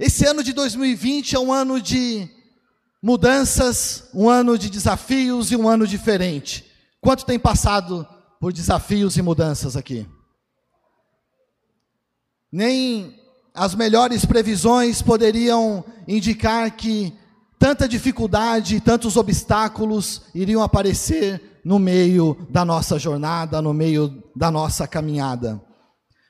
Esse ano de 2020 é um ano de mudanças, um ano de desafios e um ano diferente. Quanto tem passado por desafios e mudanças aqui? Nem as melhores previsões poderiam indicar que tanta dificuldade, tantos obstáculos iriam aparecer no meio da nossa jornada, no meio da nossa caminhada.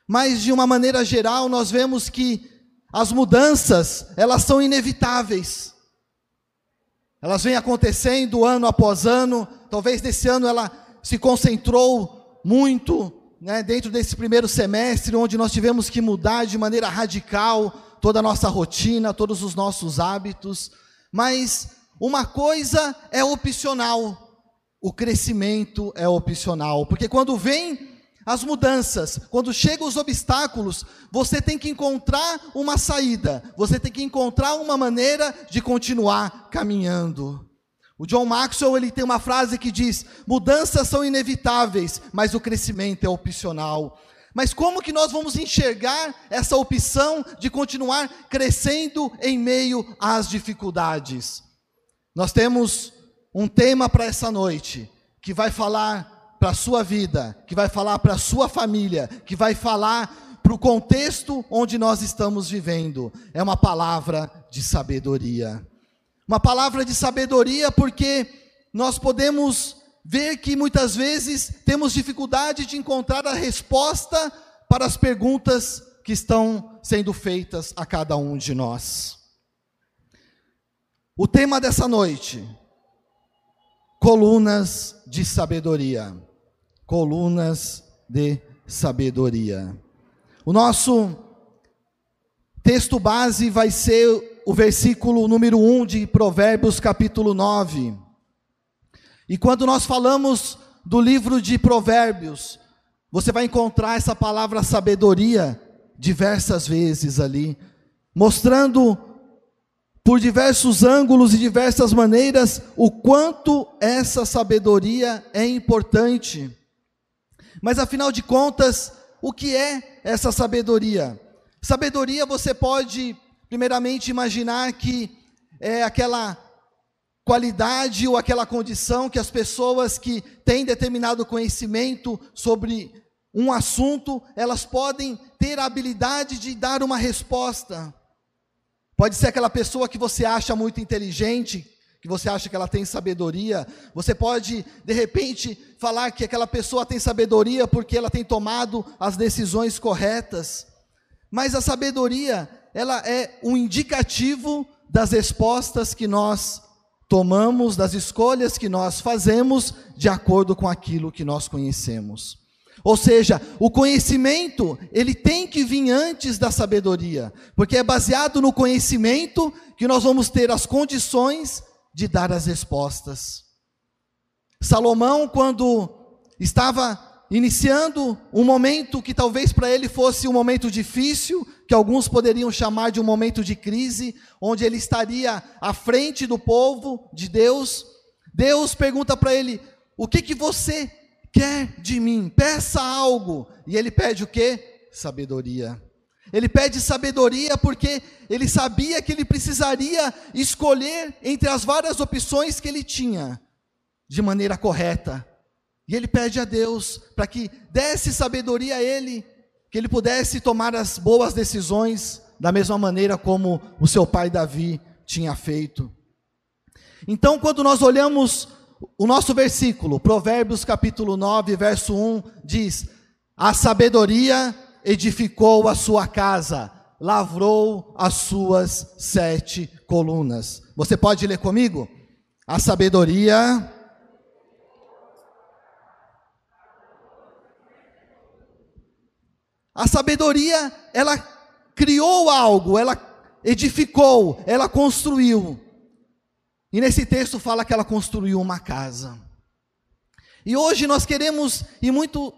Mas de uma maneira geral, nós vemos que as mudanças, elas são inevitáveis. Elas vêm acontecendo ano após ano. Talvez nesse ano ela se concentrou muito né, dentro desse primeiro semestre, onde nós tivemos que mudar de maneira radical toda a nossa rotina, todos os nossos hábitos. Mas uma coisa é opcional: o crescimento é opcional. Porque quando vem as mudanças, quando chegam os obstáculos, você tem que encontrar uma saída, você tem que encontrar uma maneira de continuar caminhando. O John Maxwell ele tem uma frase que diz: mudanças são inevitáveis, mas o crescimento é opcional. Mas como que nós vamos enxergar essa opção de continuar crescendo em meio às dificuldades? Nós temos um tema para essa noite que vai falar para a sua vida, que vai falar para a sua família, que vai falar para o contexto onde nós estamos vivendo. É uma palavra de sabedoria. Uma palavra de sabedoria porque nós podemos ver que muitas vezes temos dificuldade de encontrar a resposta para as perguntas que estão sendo feitas a cada um de nós. O tema dessa noite: colunas de sabedoria colunas de sabedoria. O nosso texto base vai ser o versículo número 1 de Provérbios, capítulo 9. E quando nós falamos do livro de Provérbios, você vai encontrar essa palavra sabedoria diversas vezes ali, mostrando por diversos ângulos e diversas maneiras o quanto essa sabedoria é importante. Mas afinal de contas, o que é essa sabedoria? Sabedoria você pode, primeiramente, imaginar que é aquela qualidade ou aquela condição que as pessoas que têm determinado conhecimento sobre um assunto, elas podem ter a habilidade de dar uma resposta. Pode ser aquela pessoa que você acha muito inteligente, que você acha que ela tem sabedoria. Você pode, de repente, falar que aquela pessoa tem sabedoria porque ela tem tomado as decisões corretas. Mas a sabedoria, ela é um indicativo das respostas que nós tomamos, das escolhas que nós fazemos de acordo com aquilo que nós conhecemos. Ou seja, o conhecimento, ele tem que vir antes da sabedoria, porque é baseado no conhecimento que nós vamos ter as condições de dar as respostas. Salomão, quando estava iniciando um momento que talvez para ele fosse um momento difícil, que alguns poderiam chamar de um momento de crise, onde ele estaria à frente do povo de Deus, Deus pergunta para ele: "O que que você quer de mim? Peça algo". E ele pede o quê? Sabedoria. Ele pede sabedoria porque ele sabia que ele precisaria escolher entre as várias opções que ele tinha de maneira correta. E ele pede a Deus para que desse sabedoria a ele, que ele pudesse tomar as boas decisões da mesma maneira como o seu pai Davi tinha feito. Então, quando nós olhamos o nosso versículo, Provérbios capítulo 9, verso 1, diz: A sabedoria edificou a sua casa, lavrou as suas sete colunas. Você pode ler comigo? A sabedoria. A sabedoria, ela criou algo, ela edificou, ela construiu. E nesse texto fala que ela construiu uma casa. E hoje nós queremos ir muito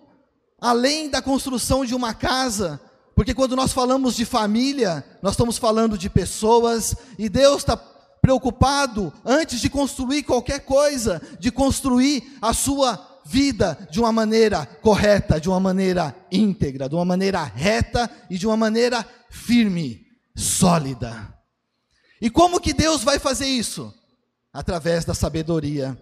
além da construção de uma casa, porque quando nós falamos de família, nós estamos falando de pessoas, e Deus está preocupado, antes de construir qualquer coisa, de construir a sua vida de uma maneira correta, de uma maneira íntegra, de uma maneira reta e de uma maneira firme. sólida. E como que Deus vai fazer isso? Através da sabedoria.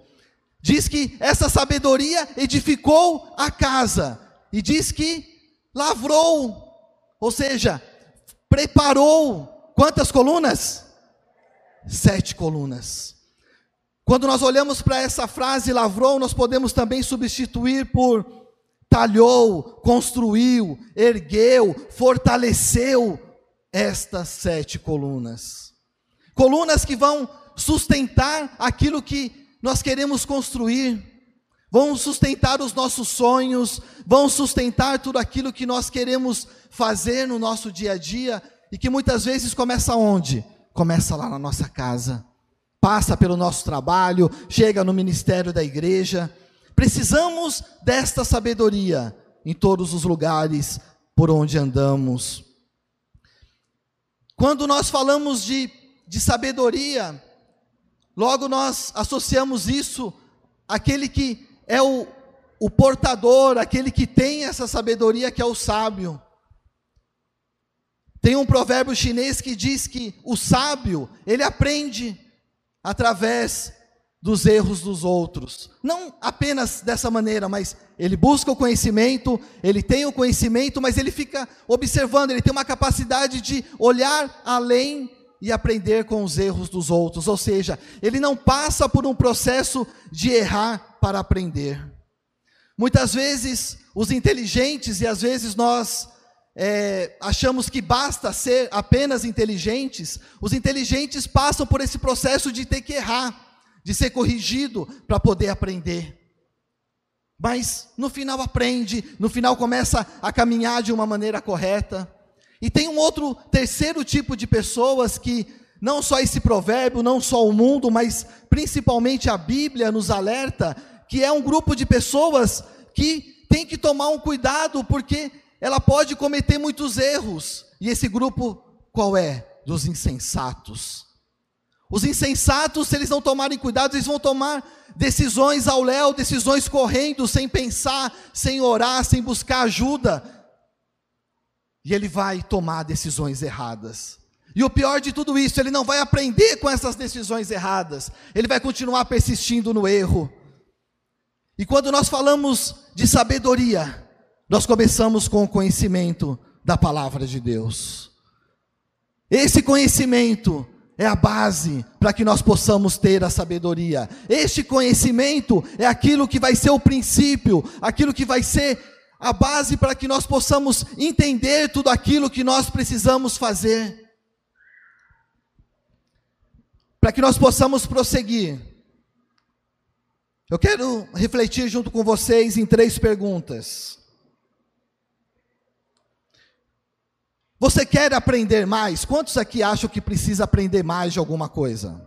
Diz que essa sabedoria edificou a casa, e diz que lavrou, ou seja, preparou quantas colunas? Sete colunas. Quando nós olhamos para essa frase lavrou, nós podemos também substituir por talhou, construiu, ergueu, fortaleceu estas sete colunas. Colunas que vão sustentar aquilo que nós queremos construir, vão sustentar os nossos sonhos, vão sustentar tudo aquilo que nós queremos fazer no nosso dia a dia e que muitas vezes começa onde? Começa lá na nossa casa, passa pelo nosso trabalho, chega no ministério da igreja. Precisamos desta sabedoria em todos os lugares por onde andamos. Quando nós falamos de, de sabedoria, logo nós associamos isso àquele que é o, o portador, aquele que tem essa sabedoria, que é o sábio. Tem um provérbio chinês que diz que o sábio, ele aprende através dos erros dos outros. Não apenas dessa maneira, mas ele busca o conhecimento, ele tem o conhecimento, mas ele fica observando, ele tem uma capacidade de olhar além e aprender com os erros dos outros. Ou seja, ele não passa por um processo de errar para aprender. Muitas vezes, os inteligentes, e às vezes nós é, achamos que basta ser apenas inteligentes, os inteligentes passam por esse processo de ter que errar, de ser corrigido para poder aprender. Mas no final aprende, no final começa a caminhar de uma maneira correta. E tem um outro terceiro tipo de pessoas que não só esse provérbio, não só o mundo, mas principalmente a Bíblia nos alerta que é um grupo de pessoas que tem que tomar um cuidado porque ela pode cometer muitos erros. E esse grupo qual é? Dos insensatos. Os insensatos, se eles não tomarem cuidado, eles vão tomar decisões ao léu, decisões correndo, sem pensar, sem orar, sem buscar ajuda. E ele vai tomar decisões erradas. E o pior de tudo isso, ele não vai aprender com essas decisões erradas, ele vai continuar persistindo no erro. E quando nós falamos de sabedoria, nós começamos com o conhecimento da palavra de Deus. Esse conhecimento é a base para que nós possamos ter a sabedoria. Este conhecimento é aquilo que vai ser o princípio, aquilo que vai ser a base para que nós possamos entender tudo aquilo que nós precisamos fazer. Para que nós possamos prosseguir. Eu quero refletir junto com vocês em três perguntas. Você quer aprender mais? Quantos aqui acham que precisa aprender mais de alguma coisa?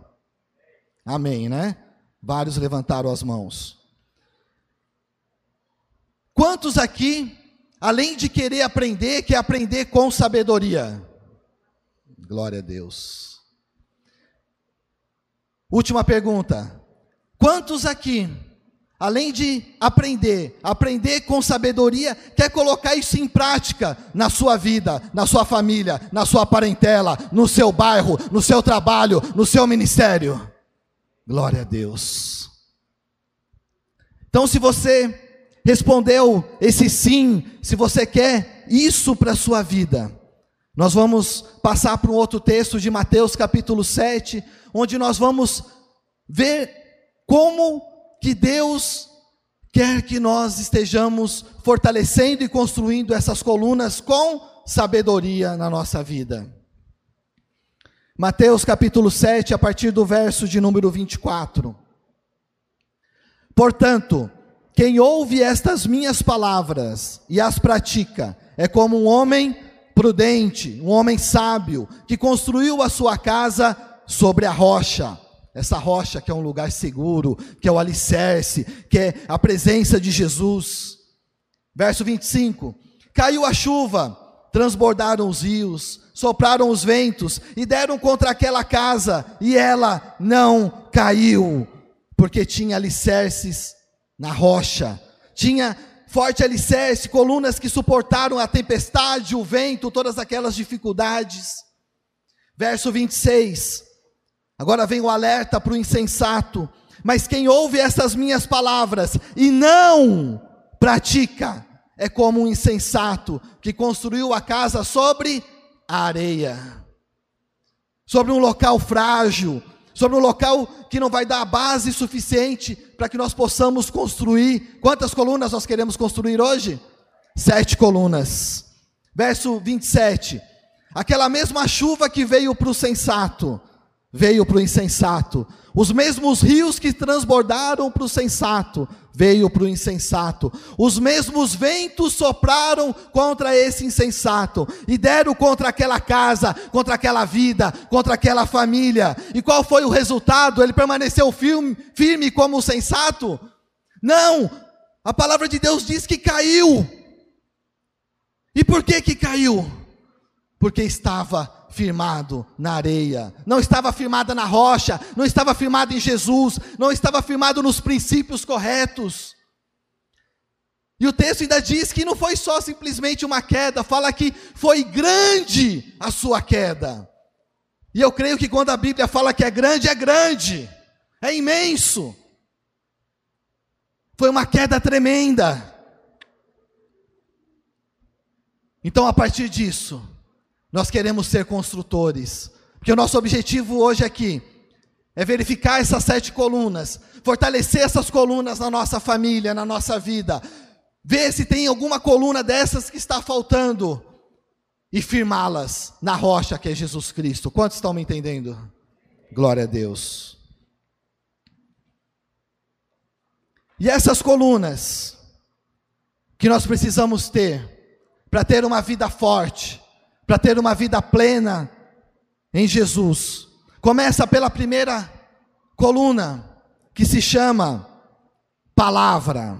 Amém, né? Vários levantaram as mãos. Quantos aqui, além de querer aprender, quer aprender com sabedoria? Glória a Deus. Última pergunta. Quantos aqui Além de aprender, aprender com sabedoria, quer colocar isso em prática na sua vida, na sua família, na sua parentela, no seu bairro, no seu trabalho, no seu ministério. Glória a Deus. Então, se você respondeu esse sim, se você quer isso para a sua vida, nós vamos passar para um outro texto de Mateus capítulo 7, onde nós vamos ver como que Deus quer que nós estejamos fortalecendo e construindo essas colunas com sabedoria na nossa vida. Mateus capítulo 7, a partir do verso de número 24. Portanto, quem ouve estas minhas palavras e as pratica, é como um homem prudente, um homem sábio, que construiu a sua casa sobre a rocha essa rocha que é um lugar seguro, que é o alicerce, que é a presença de Jesus. Verso 25: Caiu a chuva, transbordaram os rios, sopraram os ventos e deram contra aquela casa, e ela não caiu, porque tinha alicerces na rocha, tinha forte alicerce, colunas que suportaram a tempestade, o vento, todas aquelas dificuldades. Verso 26. Agora vem o alerta para o insensato. Mas quem ouve essas minhas palavras e não pratica, é como um insensato que construiu a casa sobre a areia, sobre um local frágil, sobre um local que não vai dar a base suficiente para que nós possamos construir. Quantas colunas nós queremos construir hoje? Sete colunas. Verso 27. Aquela mesma chuva que veio para o sensato, veio para o insensato. Os mesmos rios que transbordaram para o sensato, veio para o insensato. Os mesmos ventos sopraram contra esse insensato e deram contra aquela casa, contra aquela vida, contra aquela família. E qual foi o resultado? Ele permaneceu firme, firme como o sensato? Não! A palavra de Deus diz que caiu. E por que que caiu? Porque estava firmado na areia, não estava firmada na rocha, não estava firmado em Jesus, não estava firmado nos princípios corretos. E o texto ainda diz que não foi só simplesmente uma queda, fala que foi grande a sua queda. E eu creio que quando a Bíblia fala que é grande, é grande, é imenso. Foi uma queda tremenda. Então, a partir disso, nós queremos ser construtores, porque o nosso objetivo hoje aqui é verificar essas sete colunas, fortalecer essas colunas na nossa família, na nossa vida, ver se tem alguma coluna dessas que está faltando e firmá-las na rocha que é Jesus Cristo. Quantos estão me entendendo? Glória a Deus. E essas colunas que nós precisamos ter para ter uma vida forte, para ter uma vida plena em Jesus. Começa pela primeira coluna, que se chama palavra,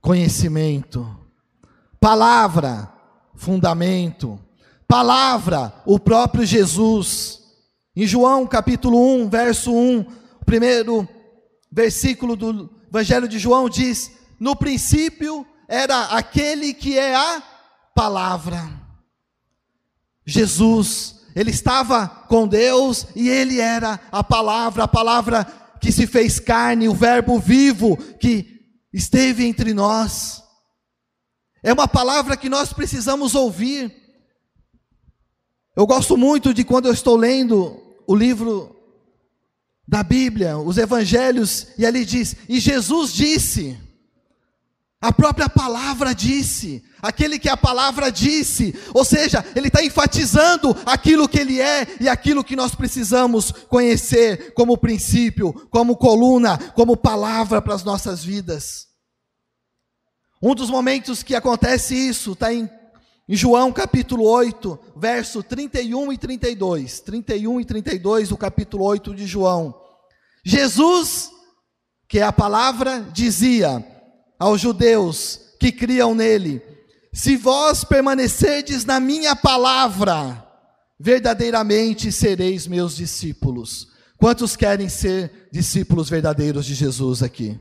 conhecimento, palavra, fundamento, palavra, o próprio Jesus. Em João capítulo 1, verso 1, o primeiro versículo do Evangelho de João diz: No princípio era aquele que é a palavra. Jesus, ele estava com Deus e ele era a palavra, a palavra que se fez carne, o Verbo vivo que esteve entre nós. É uma palavra que nós precisamos ouvir. Eu gosto muito de quando eu estou lendo o livro da Bíblia, os evangelhos, e ali diz: E Jesus disse. A própria palavra disse, aquele que a palavra disse, ou seja, ele está enfatizando aquilo que ele é e aquilo que nós precisamos conhecer como princípio, como coluna, como palavra para as nossas vidas. Um dos momentos que acontece isso está em, em João capítulo 8, verso 31 e 32. 31 e 32 do capítulo 8 de João. Jesus, que é a palavra, dizia: aos judeus que criam nele: Se vós permanecerdes na minha palavra, verdadeiramente sereis meus discípulos. Quantos querem ser discípulos verdadeiros de Jesus aqui?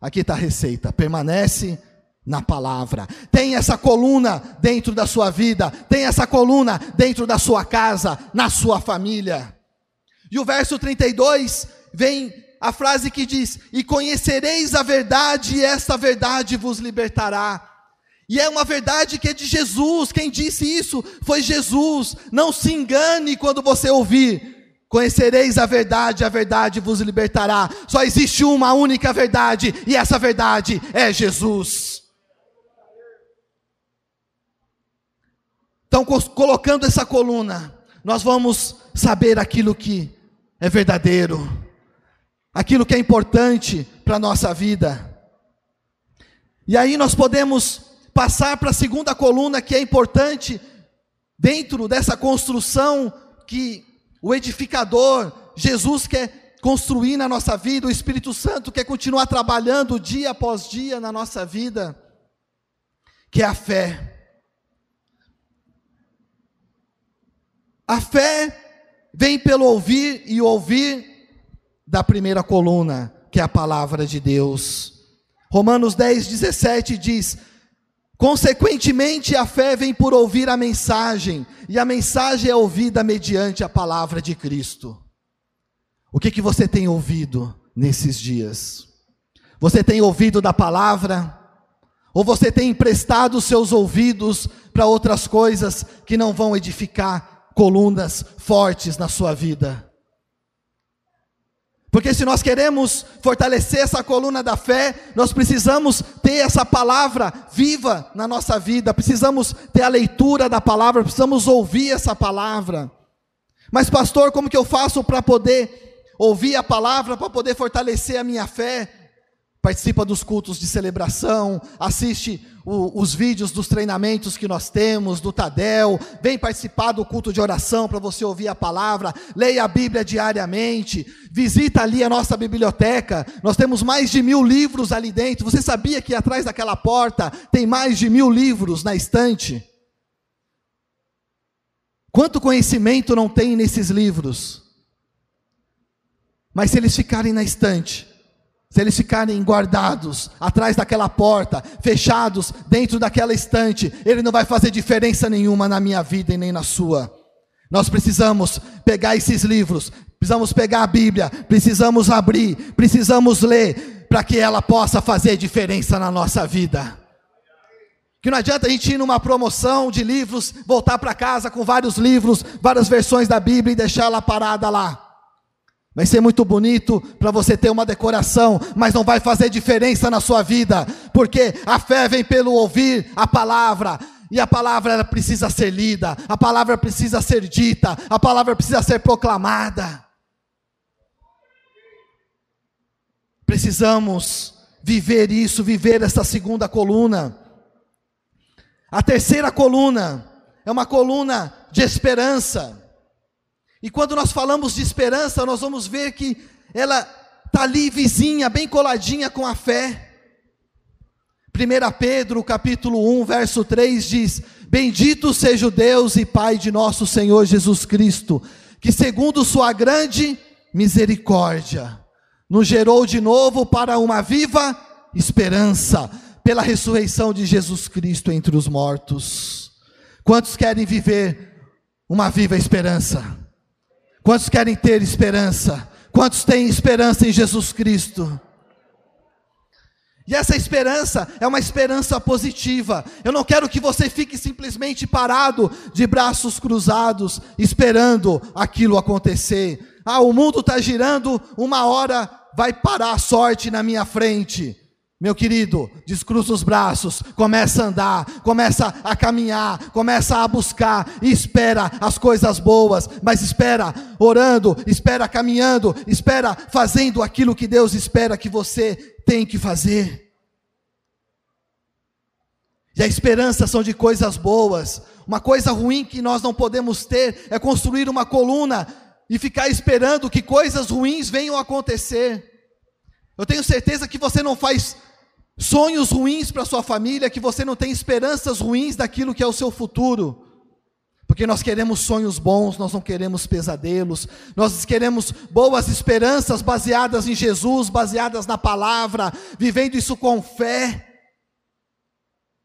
Aqui está a receita. Permanece na palavra. Tem essa coluna dentro da sua vida, tem essa coluna dentro da sua casa, na sua família. E o verso 32 vem a frase que diz: E conhecereis a verdade, e esta verdade vos libertará. E é uma verdade que é de Jesus. Quem disse isso foi Jesus. Não se engane quando você ouvir. Conhecereis a verdade, a verdade vos libertará. Só existe uma única verdade, e essa verdade é Jesus. Então, colocando essa coluna, nós vamos saber aquilo que é verdadeiro aquilo que é importante para a nossa vida. E aí nós podemos passar para a segunda coluna que é importante dentro dessa construção que o edificador, Jesus quer construir na nossa vida, o Espírito Santo quer continuar trabalhando dia após dia na nossa vida, que é a fé. A fé vem pelo ouvir e ouvir da primeira coluna, que é a palavra de Deus. Romanos 10, 17 diz: Consequentemente, a fé vem por ouvir a mensagem, e a mensagem é ouvida mediante a palavra de Cristo. O que, que você tem ouvido nesses dias? Você tem ouvido da palavra? Ou você tem emprestado seus ouvidos para outras coisas que não vão edificar colunas fortes na sua vida? Porque se nós queremos fortalecer essa coluna da fé, nós precisamos ter essa palavra viva na nossa vida, precisamos ter a leitura da palavra, precisamos ouvir essa palavra. Mas, pastor, como que eu faço para poder ouvir a palavra, para poder fortalecer a minha fé? Participa dos cultos de celebração, assiste o, os vídeos dos treinamentos que nós temos, do Tadel, vem participar do culto de oração para você ouvir a palavra, leia a Bíblia diariamente, visita ali a nossa biblioteca, nós temos mais de mil livros ali dentro, você sabia que atrás daquela porta tem mais de mil livros na estante? Quanto conhecimento não tem nesses livros? Mas se eles ficarem na estante, se eles ficarem guardados atrás daquela porta, fechados dentro daquela estante, ele não vai fazer diferença nenhuma na minha vida e nem na sua. Nós precisamos pegar esses livros, precisamos pegar a Bíblia, precisamos abrir, precisamos ler, para que ela possa fazer diferença na nossa vida. Que não adianta a gente ir numa promoção de livros, voltar para casa com vários livros, várias versões da Bíblia e deixar ela parada lá. Vai ser muito bonito para você ter uma decoração, mas não vai fazer diferença na sua vida, porque a fé vem pelo ouvir a palavra, e a palavra precisa ser lida, a palavra precisa ser dita, a palavra precisa ser proclamada. Precisamos viver isso, viver essa segunda coluna. A terceira coluna é uma coluna de esperança. E quando nós falamos de esperança, nós vamos ver que ela está ali vizinha, bem coladinha com a fé. 1 Pedro capítulo 1, verso 3 diz: Bendito seja o Deus e Pai de nosso Senhor Jesus Cristo, que segundo sua grande misericórdia, nos gerou de novo para uma viva esperança, pela ressurreição de Jesus Cristo entre os mortos. Quantos querem viver uma viva esperança? Quantos querem ter esperança? Quantos têm esperança em Jesus Cristo? E essa esperança é uma esperança positiva. Eu não quero que você fique simplesmente parado, de braços cruzados, esperando aquilo acontecer. Ah, o mundo está girando, uma hora vai parar a sorte na minha frente. Meu querido, descruza os braços, começa a andar, começa a caminhar, começa a buscar e espera as coisas boas, mas espera orando, espera caminhando, espera fazendo aquilo que Deus espera que você tem que fazer. E a esperança são de coisas boas. Uma coisa ruim que nós não podemos ter é construir uma coluna e ficar esperando que coisas ruins venham acontecer. Eu tenho certeza que você não faz sonhos ruins para sua família, que você não tem esperanças ruins daquilo que é o seu futuro. Porque nós queremos sonhos bons, nós não queremos pesadelos, nós queremos boas esperanças baseadas em Jesus, baseadas na palavra, vivendo isso com fé,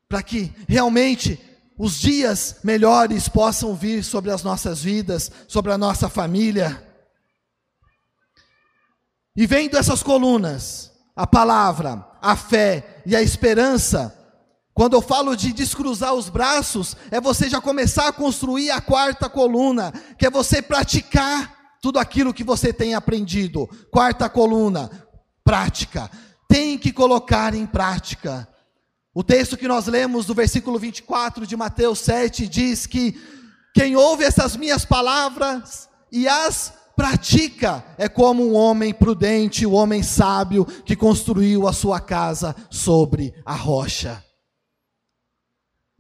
para que realmente os dias melhores possam vir sobre as nossas vidas, sobre a nossa família. E vendo essas colunas, a palavra, a fé e a esperança, quando eu falo de descruzar os braços, é você já começar a construir a quarta coluna, que é você praticar tudo aquilo que você tem aprendido. Quarta coluna, prática. Tem que colocar em prática. O texto que nós lemos do versículo 24 de Mateus 7 diz que quem ouve essas minhas palavras e as pratica é como um homem prudente, o um homem sábio que construiu a sua casa sobre a rocha.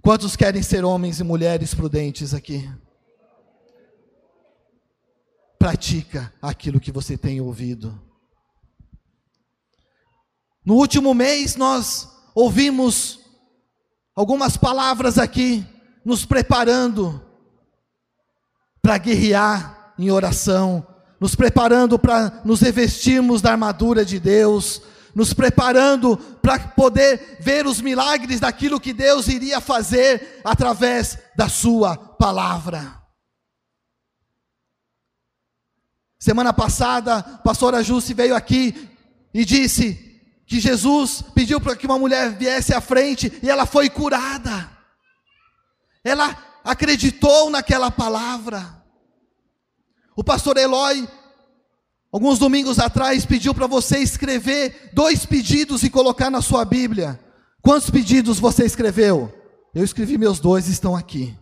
Quantos querem ser homens e mulheres prudentes aqui? Pratica aquilo que você tem ouvido. No último mês nós ouvimos algumas palavras aqui, nos preparando para guerrear em oração, nos preparando para nos revestirmos da armadura de Deus, nos preparando para poder ver os milagres daquilo que Deus iria fazer através da Sua palavra. Semana passada, a pastora Jusce veio aqui e disse que Jesus pediu para que uma mulher viesse à frente e ela foi curada. Ela acreditou naquela palavra. O pastor Eloy, alguns domingos atrás, pediu para você escrever dois pedidos e colocar na sua Bíblia. Quantos pedidos você escreveu? Eu escrevi meus dois, estão aqui.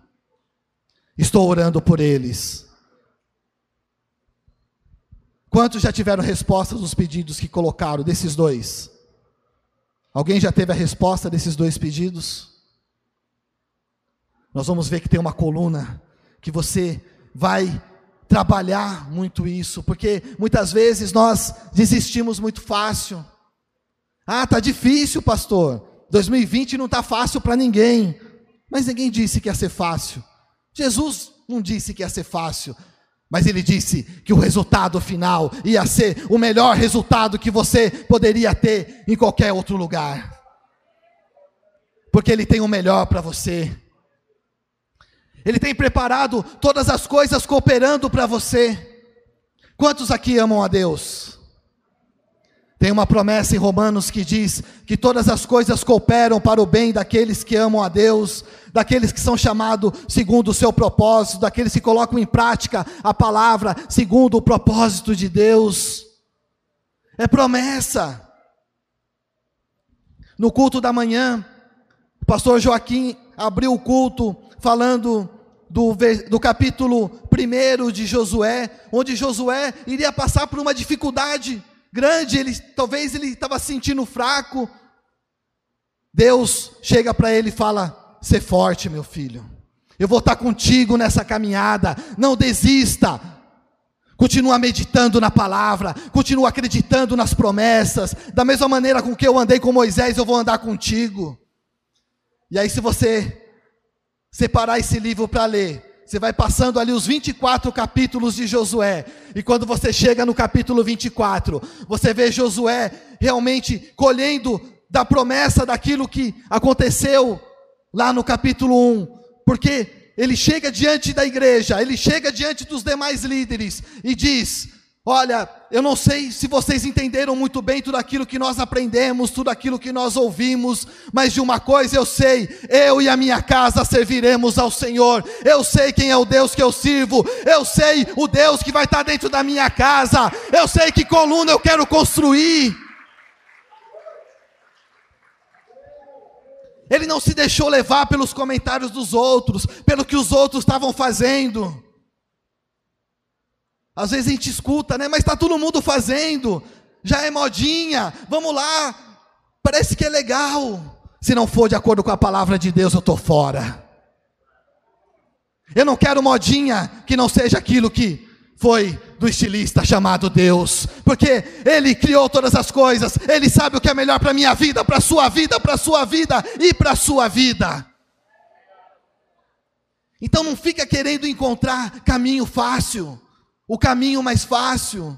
Estou orando por eles. Quantos já tiveram respostas dos pedidos que colocaram desses dois? Alguém já teve a resposta desses dois pedidos? Nós vamos ver que tem uma coluna que você vai trabalhar muito isso, porque muitas vezes nós desistimos muito fácil. Ah, tá difícil, pastor. 2020 não tá fácil para ninguém. Mas ninguém disse que ia ser fácil. Jesus não disse que ia ser fácil. Mas ele disse que o resultado final ia ser o melhor resultado que você poderia ter em qualquer outro lugar. Porque ele tem o melhor para você. Ele tem preparado todas as coisas cooperando para você. Quantos aqui amam a Deus? Tem uma promessa em Romanos que diz que todas as coisas cooperam para o bem daqueles que amam a Deus, daqueles que são chamados segundo o seu propósito, daqueles que colocam em prática a palavra segundo o propósito de Deus. É promessa. No culto da manhã, o pastor Joaquim abriu o culto falando do, do capítulo 1 de Josué, onde Josué iria passar por uma dificuldade grande, ele talvez ele estava sentindo fraco. Deus chega para ele e fala: "Ser forte, meu filho. Eu vou estar contigo nessa caminhada. Não desista. Continua meditando na palavra, continua acreditando nas promessas. Da mesma maneira com que eu andei com Moisés, eu vou andar contigo." E aí se você separar esse livro para ler, você vai passando ali os 24 capítulos de Josué, e quando você chega no capítulo 24, você vê Josué realmente colhendo da promessa daquilo que aconteceu lá no capítulo 1, porque ele chega diante da igreja, ele chega diante dos demais líderes e diz: Olha, eu não sei se vocês entenderam muito bem tudo aquilo que nós aprendemos, tudo aquilo que nós ouvimos, mas de uma coisa eu sei: eu e a minha casa serviremos ao Senhor. Eu sei quem é o Deus que eu sirvo, eu sei o Deus que vai estar dentro da minha casa, eu sei que coluna eu quero construir. Ele não se deixou levar pelos comentários dos outros, pelo que os outros estavam fazendo. Às vezes a gente escuta, né? Mas está todo mundo fazendo, já é modinha, vamos lá, parece que é legal. Se não for de acordo com a palavra de Deus, eu estou fora. Eu não quero modinha que não seja aquilo que foi do estilista chamado Deus, porque Ele criou todas as coisas, Ele sabe o que é melhor para a minha vida, para a sua vida, para a sua vida e para a sua vida. Então não fica querendo encontrar caminho fácil o caminho mais fácil.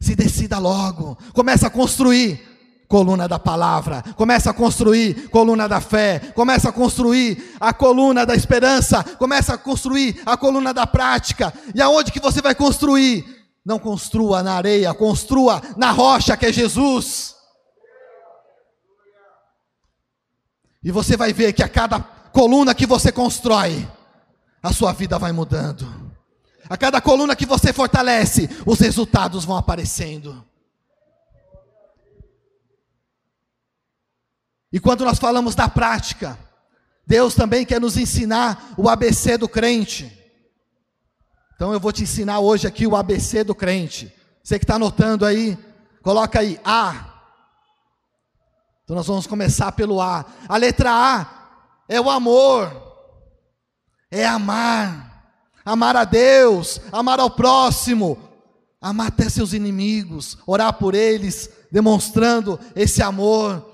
Se decida logo, começa a construir coluna da palavra, começa a construir coluna da fé, começa a construir a coluna da esperança, começa a construir a coluna da prática. E aonde que você vai construir? Não construa na areia, construa na rocha que é Jesus. E você vai ver que a cada coluna que você constrói, a sua vida vai mudando. A cada coluna que você fortalece, os resultados vão aparecendo. E quando nós falamos da prática, Deus também quer nos ensinar o ABC do crente. Então eu vou te ensinar hoje aqui o ABC do crente. Você que está anotando aí, coloca aí A. Então nós vamos começar pelo A. A letra A é o amor, é amar amar a Deus, amar ao próximo, amar até seus inimigos, orar por eles, demonstrando esse amor.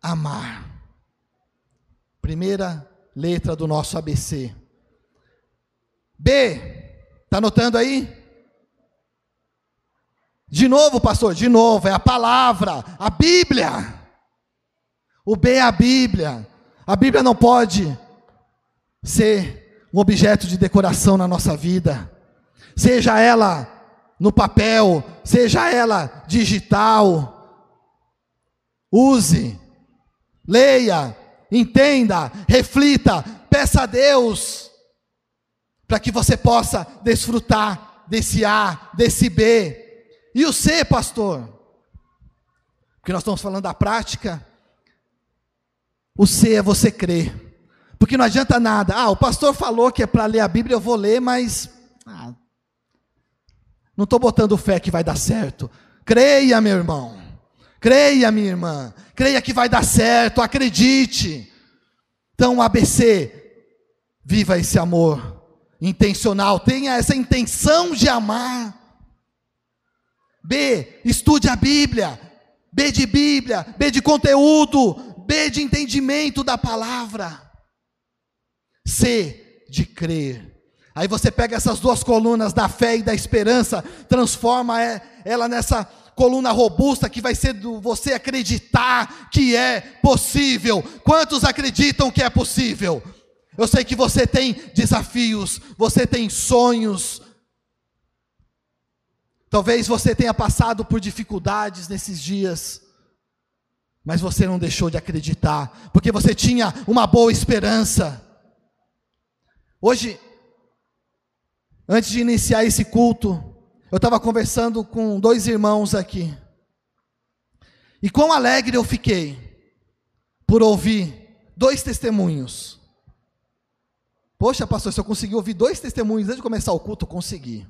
Amar. Primeira letra do nosso ABC. B, está anotando aí? De novo, pastor, de novo, é a palavra, a Bíblia. O B é a Bíblia. A Bíblia não pode ser um objeto de decoração na nossa vida, seja ela no papel, seja ela digital. Use, leia, entenda, reflita, peça a Deus, para que você possa desfrutar desse A, desse B. E o C, pastor? Porque nós estamos falando da prática. O C é você crer. Porque não adianta nada. Ah, o pastor falou que é para ler a Bíblia, eu vou ler, mas. Ah, não estou botando fé que vai dar certo. Creia, meu irmão. Creia, minha irmã. Creia que vai dar certo. Acredite. Então, ABC. Viva esse amor intencional. Tenha essa intenção de amar. B. Estude a Bíblia. B de Bíblia. B de conteúdo. B de entendimento da palavra. C de crer. Aí você pega essas duas colunas da fé e da esperança, transforma é, ela nessa coluna robusta que vai ser do você acreditar que é possível. Quantos acreditam que é possível? Eu sei que você tem desafios, você tem sonhos. Talvez você tenha passado por dificuldades nesses dias, mas você não deixou de acreditar, porque você tinha uma boa esperança. Hoje, antes de iniciar esse culto, eu estava conversando com dois irmãos aqui. E quão alegre eu fiquei por ouvir dois testemunhos. Poxa, pastor, se eu conseguir ouvir dois testemunhos antes de começar o culto, consegui.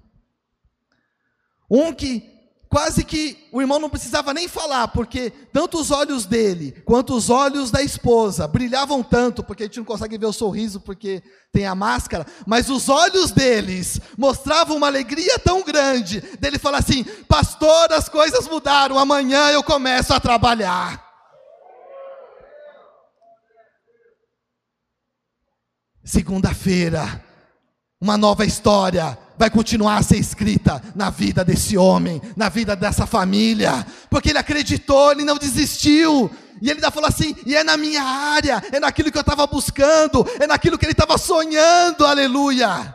Um que quase que o irmão não precisava nem falar, porque tanto os olhos dele quanto os olhos da esposa brilhavam tanto, porque a gente não consegue ver o sorriso porque tem a máscara, mas os olhos deles mostravam uma alegria tão grande, dele falar assim: Pastor, as coisas mudaram, amanhã eu começo a trabalhar. Segunda-feira, uma nova história vai continuar a ser escrita na vida desse homem, na vida dessa família, porque ele acreditou, ele não desistiu. E ele ainda falou assim: e é na minha área, é naquilo que eu estava buscando, é naquilo que ele estava sonhando, aleluia.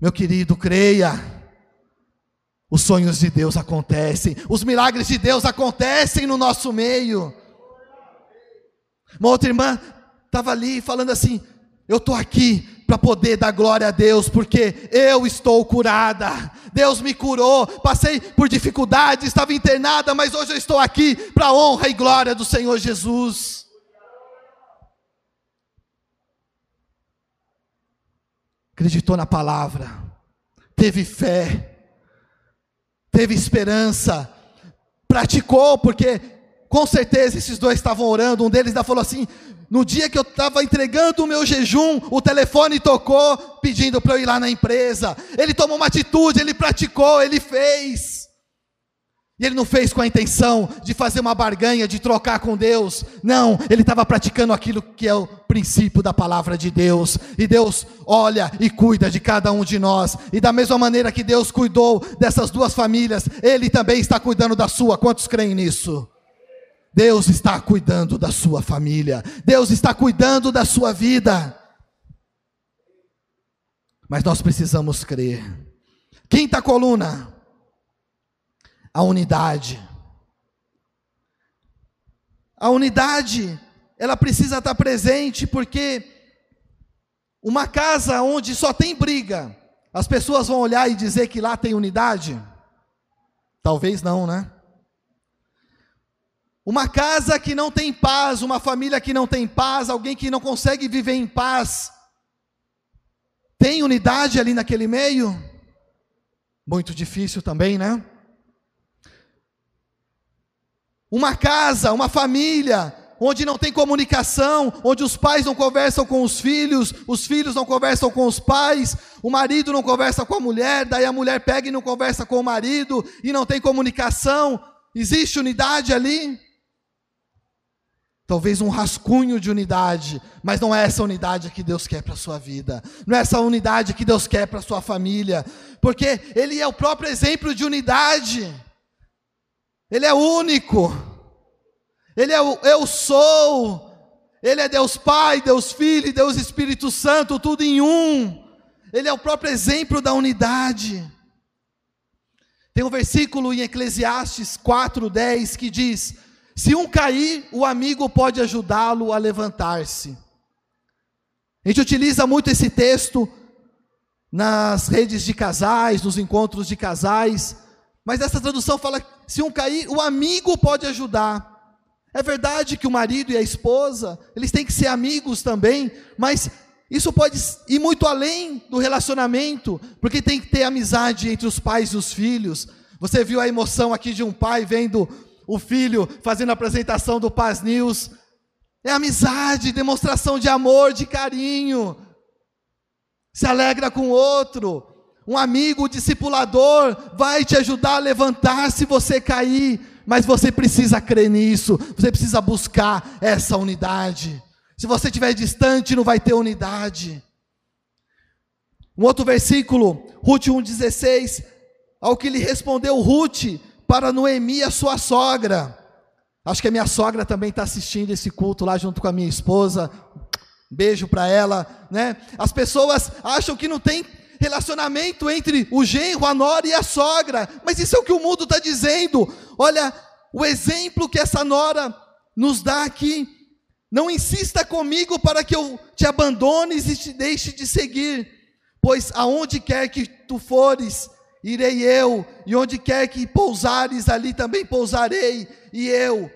Meu querido, creia, os sonhos de Deus acontecem, os milagres de Deus acontecem no nosso meio. Uma outra irmã estava ali falando assim: eu estou aqui para poder dar glória a Deus, porque eu estou curada. Deus me curou, passei por dificuldades, estava internada, mas hoje eu estou aqui para a honra e glória do Senhor Jesus. Acreditou na palavra, teve fé, teve esperança, praticou, porque com certeza esses dois estavam orando, um deles ainda falou assim: no dia que eu estava entregando o meu jejum, o telefone tocou pedindo para eu ir lá na empresa. Ele tomou uma atitude, ele praticou, ele fez. E ele não fez com a intenção de fazer uma barganha, de trocar com Deus. Não, ele estava praticando aquilo que é o princípio da palavra de Deus. E Deus olha e cuida de cada um de nós. E da mesma maneira que Deus cuidou dessas duas famílias, Ele também está cuidando da sua. Quantos creem nisso? Deus está cuidando da sua família, Deus está cuidando da sua vida. Mas nós precisamos crer. Quinta coluna, a unidade. A unidade, ela precisa estar presente porque uma casa onde só tem briga, as pessoas vão olhar e dizer que lá tem unidade? Talvez não, né? Uma casa que não tem paz, uma família que não tem paz, alguém que não consegue viver em paz. Tem unidade ali naquele meio? Muito difícil também, né? Uma casa, uma família, onde não tem comunicação, onde os pais não conversam com os filhos, os filhos não conversam com os pais, o marido não conversa com a mulher, daí a mulher pega e não conversa com o marido, e não tem comunicação, existe unidade ali? Talvez um rascunho de unidade, mas não é essa unidade que Deus quer para a sua vida, não é essa unidade que Deus quer para a sua família, porque Ele é o próprio exemplo de unidade, Ele é único, Ele é o eu sou, Ele é Deus Pai, Deus Filho e Deus Espírito Santo, tudo em um, Ele é o próprio exemplo da unidade. Tem um versículo em Eclesiastes 4:10 que diz: Se um cair, o amigo pode ajudá-lo a levantar-se. A gente utiliza muito esse texto nas redes de casais, nos encontros de casais, mas essa tradução fala: se um cair, o amigo pode ajudar. É verdade que o marido e a esposa, eles têm que ser amigos também, mas isso pode ir muito além do relacionamento, porque tem que ter amizade entre os pais e os filhos. Você viu a emoção aqui de um pai vendo o filho fazendo a apresentação do Paz News. É amizade, demonstração de amor, de carinho. Se alegra com o outro. Um amigo discipulador vai te ajudar a levantar se você cair, mas você precisa crer nisso, você precisa buscar essa unidade. Se você estiver distante, não vai ter unidade. Um outro versículo, Ruth 1,16, ao que lhe respondeu Ruth para Noemi, a sua sogra. Acho que a minha sogra também está assistindo esse culto lá junto com a minha esposa. Beijo para ela, né? As pessoas acham que não tem relacionamento entre o genro, a nora e a sogra, mas isso é o que o mundo está dizendo. Olha, o exemplo que essa nora nos dá aqui não insista comigo para que eu te abandones e te deixe de seguir, pois aonde quer que tu fores, irei eu, e onde quer que pousares, ali também pousarei, e eu.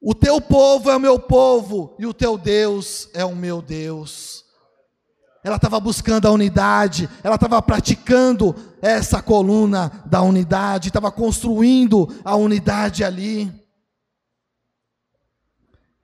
O teu povo é o meu povo, e o teu Deus é o meu Deus. Ela estava buscando a unidade, ela estava praticando essa coluna da unidade, estava construindo a unidade ali.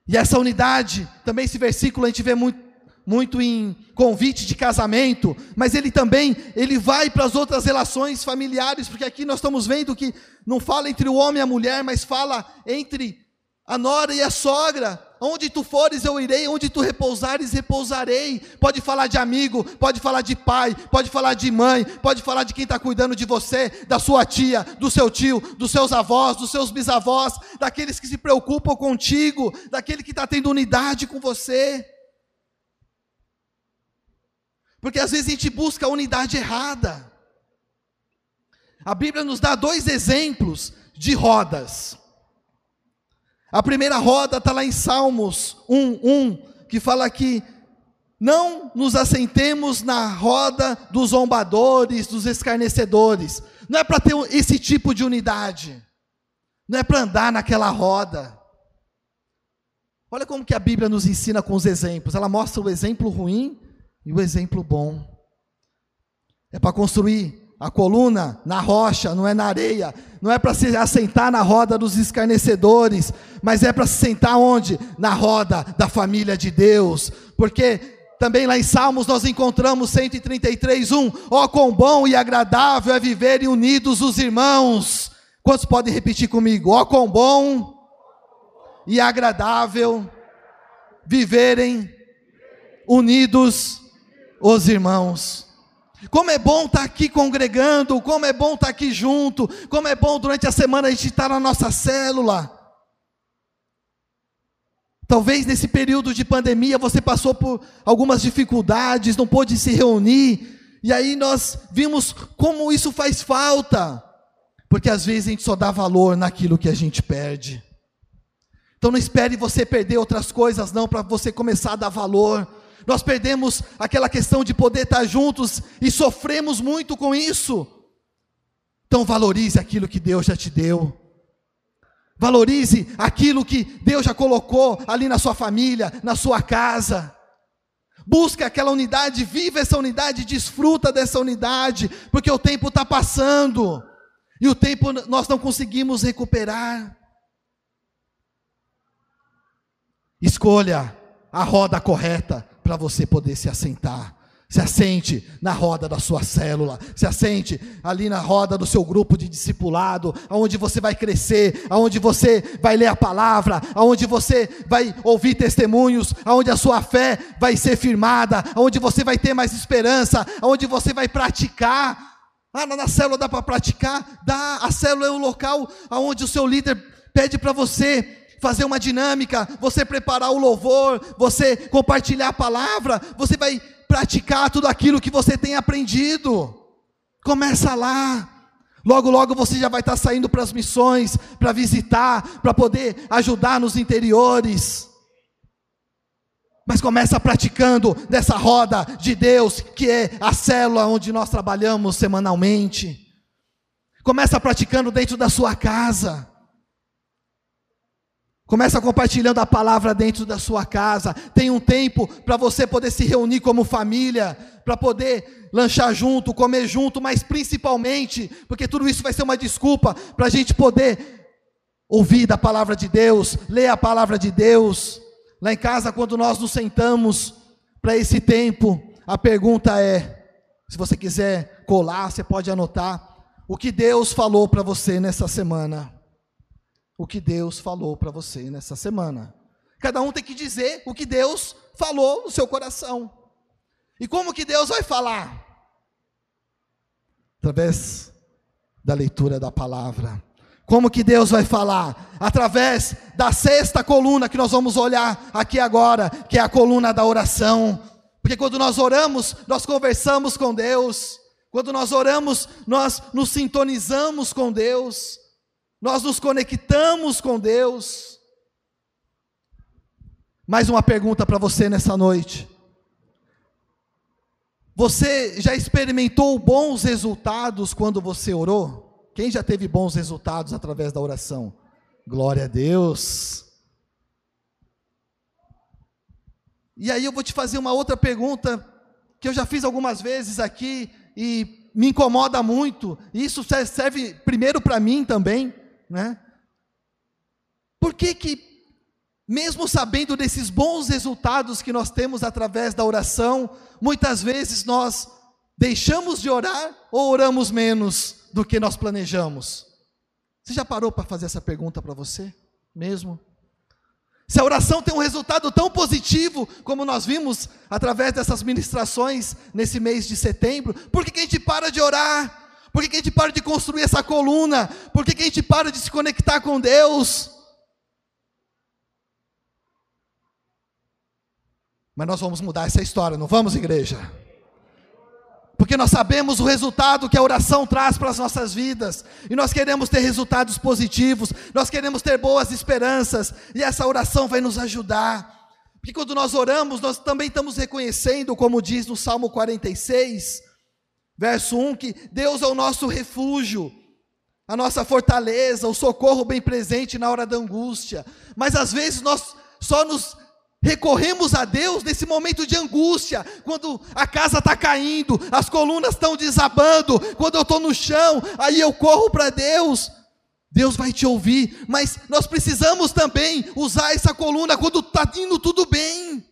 E essa unidade, também esse versículo a gente vê muito, muito em convite de casamento, mas ele também, ele vai para as outras relações familiares, porque aqui nós estamos vendo que não fala entre o homem e a mulher, mas fala entre a nora e a sogra. Onde tu fores eu irei, onde tu repousares repousarei. Pode falar de amigo, pode falar de pai, pode falar de mãe, pode falar de quem está cuidando de você, da sua tia, do seu tio, dos seus avós, dos seus bisavós, daqueles que se preocupam contigo, daquele que está tendo unidade com você. Porque às vezes a gente busca a unidade errada. A Bíblia nos dá dois exemplos de rodas. A primeira roda está lá em Salmos 1, 1, que fala que não nos assentemos na roda dos zombadores, dos escarnecedores. Não é para ter esse tipo de unidade. Não é para andar naquela roda. Olha como que a Bíblia nos ensina com os exemplos. Ela mostra o exemplo ruim e o exemplo bom. É para construir a coluna na rocha, não é na areia, não é para se assentar na roda dos escarnecedores, mas é para se sentar onde? Na roda da família de Deus, porque também lá em Salmos nós encontramos 133, 1, ó oh, quão bom e agradável é viverem unidos os irmãos. Quantos podem repetir comigo? Ó oh, quão bom e agradável viverem unidos os irmãos. Como é bom estar aqui congregando, como é bom estar aqui junto, como é bom durante a semana a gente estar na nossa célula. Talvez nesse período de pandemia você passou por algumas dificuldades, não pôde se reunir, e aí nós vimos como isso faz falta, porque às vezes a gente só dá valor naquilo que a gente perde. Então não espere você perder outras coisas, não, para você começar a dar valor. Nós perdemos aquela questão de poder estar juntos e sofremos muito com isso. Então valorize aquilo que Deus já te deu. Valorize aquilo que Deus já colocou ali na sua família, na sua casa. Busca aquela unidade, viva essa unidade, desfruta dessa unidade, porque o tempo está passando e o tempo nós não conseguimos recuperar. Escolha a roda correta para você poder se assentar. Se assente na roda da sua célula, se assente ali na roda do seu grupo de discipulado, aonde você vai crescer, aonde você vai ler a palavra, aonde você vai ouvir testemunhos, aonde a sua fé vai ser firmada, aonde você vai ter mais esperança, aonde você vai praticar. Ah, na célula dá para praticar? Dá. A célula é o local aonde o seu líder pede para você fazer uma dinâmica, você preparar o louvor, você compartilhar a palavra, você vai praticar tudo aquilo que você tem aprendido. Começa lá. Logo, logo você já vai estar saindo para as missões, para visitar, para poder ajudar nos interiores. Mas começa praticando nessa roda de Deus, que é a célula onde nós trabalhamos semanalmente. Começa praticando dentro da sua casa. Começa compartilhando a palavra dentro da sua casa. Tem um tempo para você poder se reunir como família, para poder lanchar junto, comer junto, mas principalmente, porque tudo isso vai ser uma desculpa para a gente poder ouvir da palavra de Deus, ler a palavra de Deus. Lá em casa, quando nós nos sentamos para esse tempo, a pergunta é: se você quiser colar, você pode anotar, o que Deus falou para você nessa semana o que Deus falou para você nessa semana. Cada um tem que dizer o que Deus falou no seu coração. E como que Deus vai falar? Através da leitura da palavra. Como que Deus vai falar? Através da sexta coluna que nós vamos olhar aqui agora, que é a coluna da oração. Porque quando nós oramos, nós conversamos com Deus. Quando nós oramos, nós nos sintonizamos com Deus nós nos conectamos com Deus. Mais uma pergunta para você nessa noite. Você já experimentou bons resultados quando você orou? Quem já teve bons resultados através da oração? Glória a Deus. E aí eu vou te fazer uma outra pergunta que eu já fiz algumas vezes aqui e me incomoda muito. Isso serve primeiro para mim também né? Por que que, mesmo sabendo desses bons resultados que nós temos através da oração, muitas vezes nós deixamos de orar ou oramos menos do que nós planejamos? Você já parou para fazer essa pergunta para você mesmo? Se a oração tem um resultado tão positivo, como nós vimos através dessas ministrações nesse mês de setembro, por que, que a gente para de orar? Por que, que a gente para de construir essa coluna? Por que, que a gente para de se conectar com Deus? Mas nós vamos mudar essa história, não vamos, igreja? Porque nós sabemos o resultado que a oração traz para as nossas vidas, e nós queremos ter resultados positivos, nós queremos ter boas esperanças, e essa oração vai nos ajudar. Porque quando nós oramos, nós também estamos reconhecendo, como diz no Salmo 46, Verso 1: que Deus é o nosso refúgio, a nossa fortaleza, o socorro bem presente na hora da angústia. Mas às vezes nós só nos recorremos a Deus nesse momento de angústia, quando a casa está caindo, as colunas estão desabando, quando eu estou no chão, aí eu corro para Deus. Deus vai te ouvir, mas nós precisamos também usar essa coluna quando está indo tudo bem.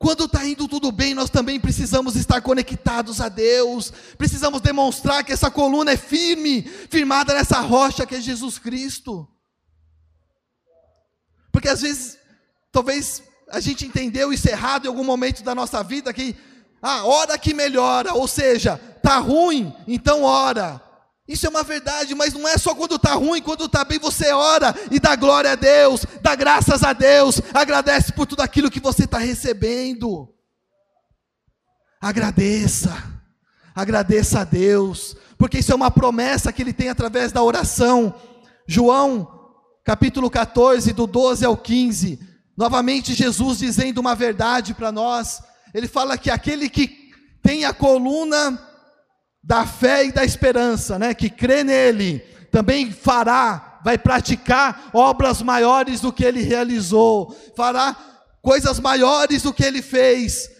Quando está indo tudo bem, nós também precisamos estar conectados a Deus, precisamos demonstrar que essa coluna é firme, firmada nessa rocha que é Jesus Cristo. Porque às vezes, talvez a gente entendeu isso errado em algum momento da nossa vida, que, ah, ora que melhora, ou seja, tá ruim, então ora. Isso é uma verdade, mas não é só quando está ruim, quando está bem, você ora e dá glória a Deus, dá graças a Deus, agradece por tudo aquilo que você está recebendo. Agradeça, agradeça a Deus, porque isso é uma promessa que Ele tem através da oração. João, capítulo 14, do 12 ao 15, novamente Jesus dizendo uma verdade para nós, Ele fala que aquele que tem a coluna da fé e da esperança, né, que crê nele, também fará, vai praticar obras maiores do que ele realizou, fará coisas maiores do que ele fez.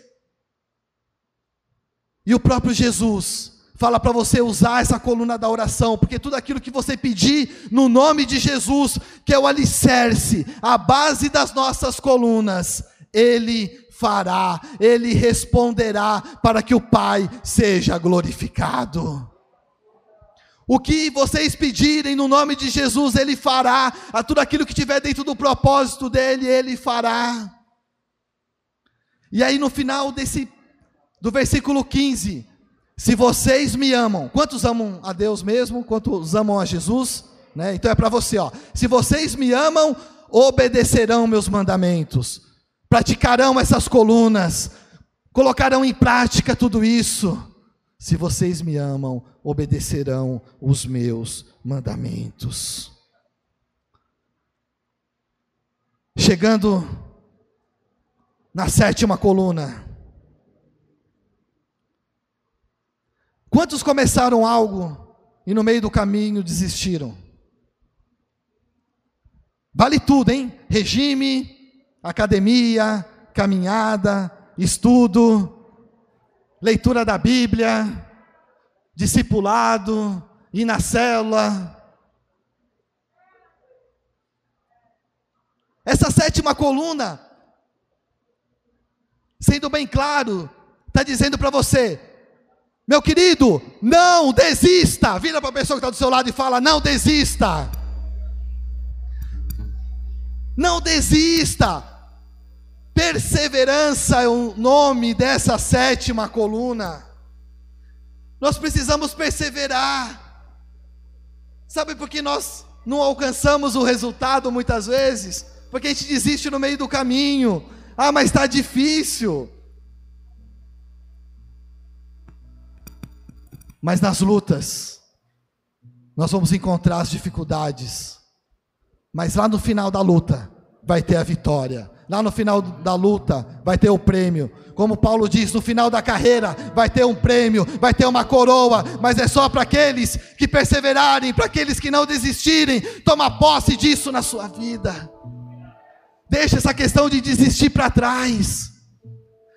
E o próprio Jesus fala para você usar essa coluna da oração, porque tudo aquilo que você pedir no nome de Jesus, que é o alicerce, a base das nossas colunas, Ele fará, Ele responderá para que o Pai seja glorificado. O que vocês pedirem no nome de Jesus, Ele fará. A tudo aquilo que tiver dentro do propósito dele, Ele fará. E aí no final desse do versículo 15, se vocês me amam, quantos amam a Deus mesmo? Quantos amam a Jesus? Né? Então é para você, ó. Se vocês me amam, obedecerão meus mandamentos, praticarão essas colunas, colocarão em prática tudo isso. Se vocês me amam, obedecerão os meus mandamentos. Chegando na sétima coluna. Quantos começaram algo e no meio do caminho desistiram? Vale tudo, hein? Regime, academia, caminhada, estudo, leitura da Bíblia, discipulado, ir na célula. Essa sétima coluna, sendo bem claro, está dizendo para você: meu querido, não desista. Vira para a pessoa que está do seu lado e fala: não desista. Não desista. Perseverança é o nome dessa sétima coluna. Nós precisamos perseverar. Sabe por que nós não alcançamos o resultado muitas vezes? Porque a gente desiste no meio do caminho. Ah, mas está difícil. Mas nas lutas, nós vamos encontrar as dificuldades. Mas lá no final da luta, vai ter a vitória. Lá no final da luta, vai ter o prêmio. Como Paulo diz, no final da carreira, vai ter um prêmio, vai ter uma coroa. Mas é só para aqueles que perseverarem, para aqueles que não desistirem. Toma posse disso na sua vida. Deixa essa questão de desistir para trás.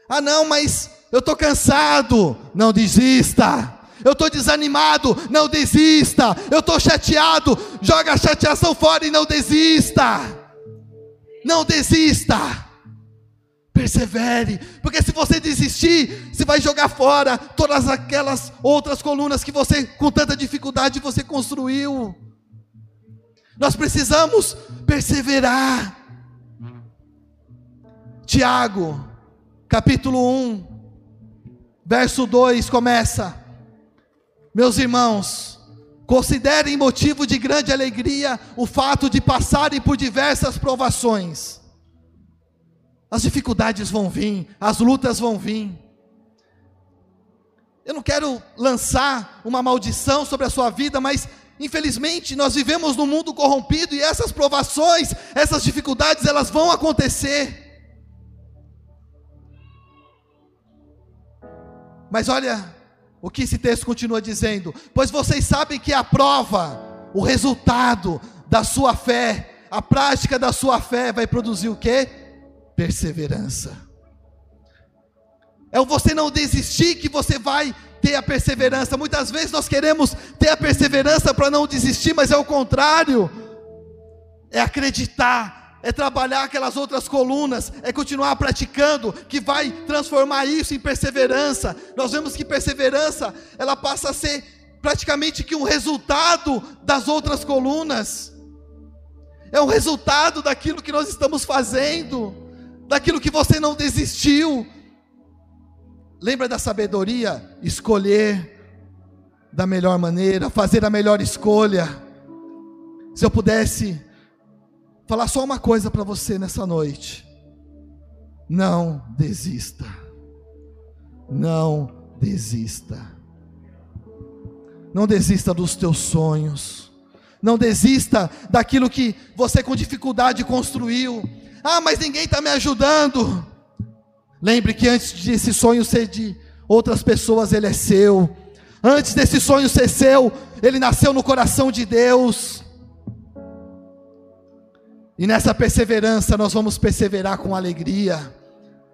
Ah, não, mas eu estou cansado. Não desista eu estou desanimado, não desista. Eu estou chateado, joga a chateação fora e não desista. Não desista. Persevere, porque se você desistir, você vai jogar fora todas aquelas outras colunas que você, com tanta dificuldade, você construiu. Nós precisamos perseverar. Tiago, capítulo 1, verso 2 começa: meus irmãos, considerem motivo de grande alegria o fato de passarem por diversas provações. As dificuldades vão vir, as lutas vão vir. Eu não quero lançar uma maldição sobre a sua vida, mas infelizmente nós vivemos num mundo corrompido e essas provações, essas dificuldades, elas vão acontecer. Mas olha, o que esse texto continua dizendo? Pois vocês sabem que a prova, o resultado da sua fé, a prática da sua fé vai produzir o que? Perseverança. É você não desistir que você vai ter a perseverança. Muitas vezes nós queremos ter a perseverança para não desistir, mas é o contrário. É acreditar é trabalhar aquelas outras colunas, é continuar praticando, que vai transformar isso em perseverança. Nós vemos que perseverança, ela passa a ser praticamente que um resultado das outras colunas. É um resultado daquilo que nós estamos fazendo, daquilo que você não desistiu. Lembra da sabedoria? Escolher da melhor maneira, fazer a melhor escolha. Se eu pudesse falar só uma coisa para você nessa noite. Não desista. Não desista. Não desista dos teus sonhos. Não desista daquilo que você com dificuldade construiu. Ah, mas ninguém está me ajudando. Lembre que antes desse sonho ser de outras pessoas, ele é seu. Antes desse sonho ser seu, ele nasceu no coração de Deus. E nessa perseverança nós vamos perseverar com alegria.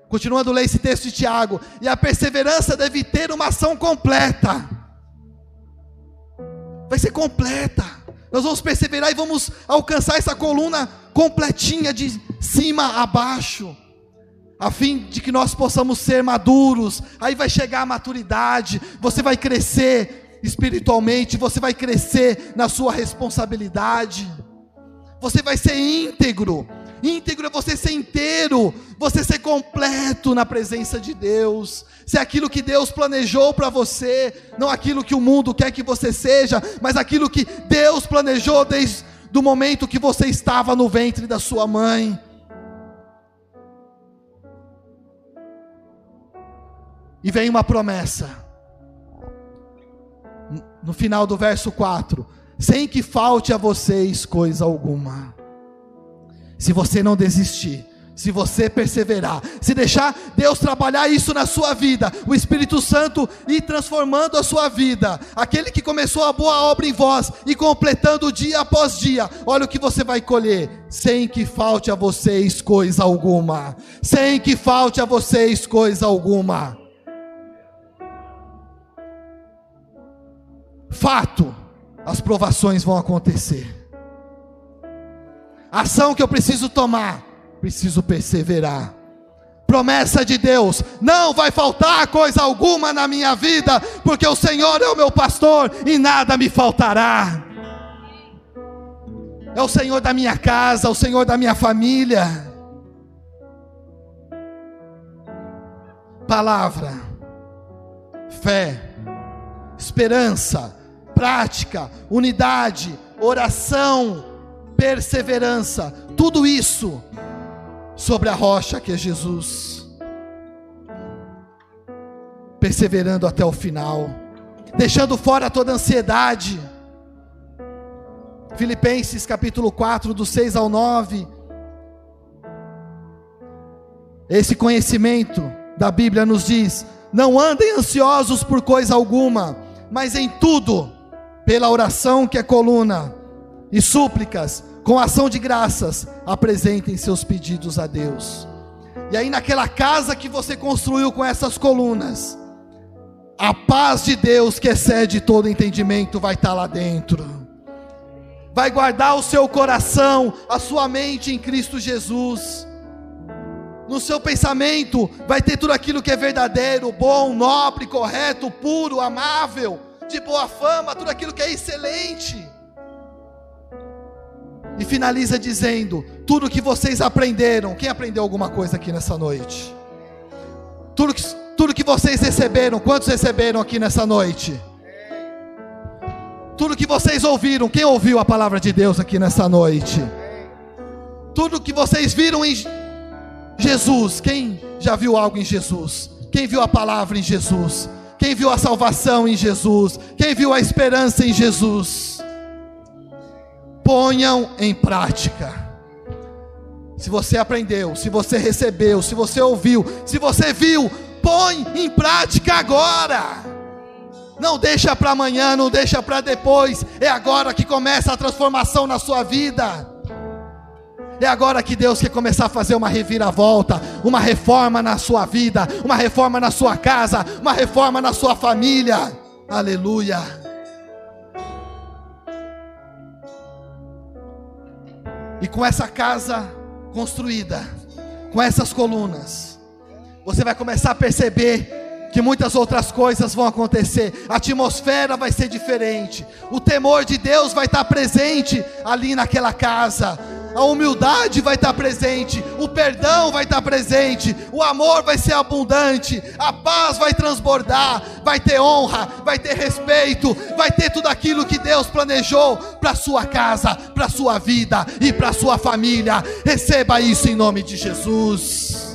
Continuando a ler esse texto de Tiago, e a perseverança deve ter uma ação completa. Vai ser completa. Nós vamos perseverar e vamos alcançar essa coluna completinha de cima a baixo. a fim de que nós possamos ser maduros. Aí vai chegar a maturidade, você vai crescer espiritualmente, você vai crescer na sua responsabilidade. Você vai ser íntegro. Íntegro é você ser inteiro, você ser completo na presença de Deus, ser aquilo que Deus planejou para você, não aquilo que o mundo quer que você seja, mas aquilo que Deus planejou desde o momento que você estava no ventre da sua mãe. E vem uma promessa. No final do verso 4: sem que falte a vocês coisa alguma. Se você não desistir, se você perseverar, se deixar Deus trabalhar isso na sua vida, o Espírito Santo ir transformando a sua vida, aquele que começou a boa obra em vós e completando dia após dia, olha o que você vai colher, sem que falte a vocês coisa alguma, sem que falte a vocês coisa alguma. Fato, as provações vão acontecer. Ação que eu preciso tomar, preciso perseverar. Promessa de Deus, não vai faltar coisa alguma na minha vida, porque o Senhor é o meu pastor e nada me faltará. É o Senhor da minha casa, o Senhor da minha família. Palavra, fé, esperança, prática, unidade, oração, perseverança, tudo isso sobre a rocha que é Jesus. Perseverando até o final, deixando fora toda ansiedade. Filipenses capítulo 4, do 6 ao 9. Esse conhecimento da Bíblia nos diz: não andem ansiosos por coisa alguma, mas em tudo, pela oração que é coluna, e súplicas, com ação de graças, apresentem seus pedidos a Deus. E aí, naquela casa que você construiu com essas colunas, a paz de Deus, que excede todo entendimento, vai estar lá dentro. Vai guardar o seu coração, a sua mente em Cristo Jesus. No seu pensamento vai ter tudo aquilo que é verdadeiro, bom, nobre, correto, puro, amável, de boa fama, tudo aquilo que é excelente. E finaliza dizendo: tudo que vocês aprenderam, quem aprendeu alguma coisa aqui nessa noite? Tudo que, tudo que vocês receberam, quantos receberam aqui nessa noite? Tudo que vocês ouviram, quem ouviu a palavra de Deus aqui nessa noite? Tudo que vocês viram em Jesus, quem já viu algo em Jesus? Quem viu a palavra em Jesus? Quem viu a salvação em Jesus? Quem viu a esperança em Jesus? ponham em prática. Se você aprendeu, se você recebeu, se você ouviu, se você viu, põe em prática agora. Não deixa para amanhã, não deixa para depois. É agora que começa a transformação na sua vida. É agora que Deus quer começar a fazer uma reviravolta, uma reforma na sua vida, uma reforma na sua casa, uma reforma na sua família. Aleluia. E com essa casa construída, com essas colunas, você vai começar a perceber que muitas outras coisas vão acontecer. A atmosfera vai ser diferente. O temor de Deus vai estar presente ali naquela casa a humildade vai estar presente, o perdão vai estar presente, o amor vai ser abundante, a paz vai transbordar, vai ter honra, vai ter respeito, vai ter tudo aquilo que Deus planejou para sua casa, para sua vida e para sua família. Receba isso em nome de Jesus.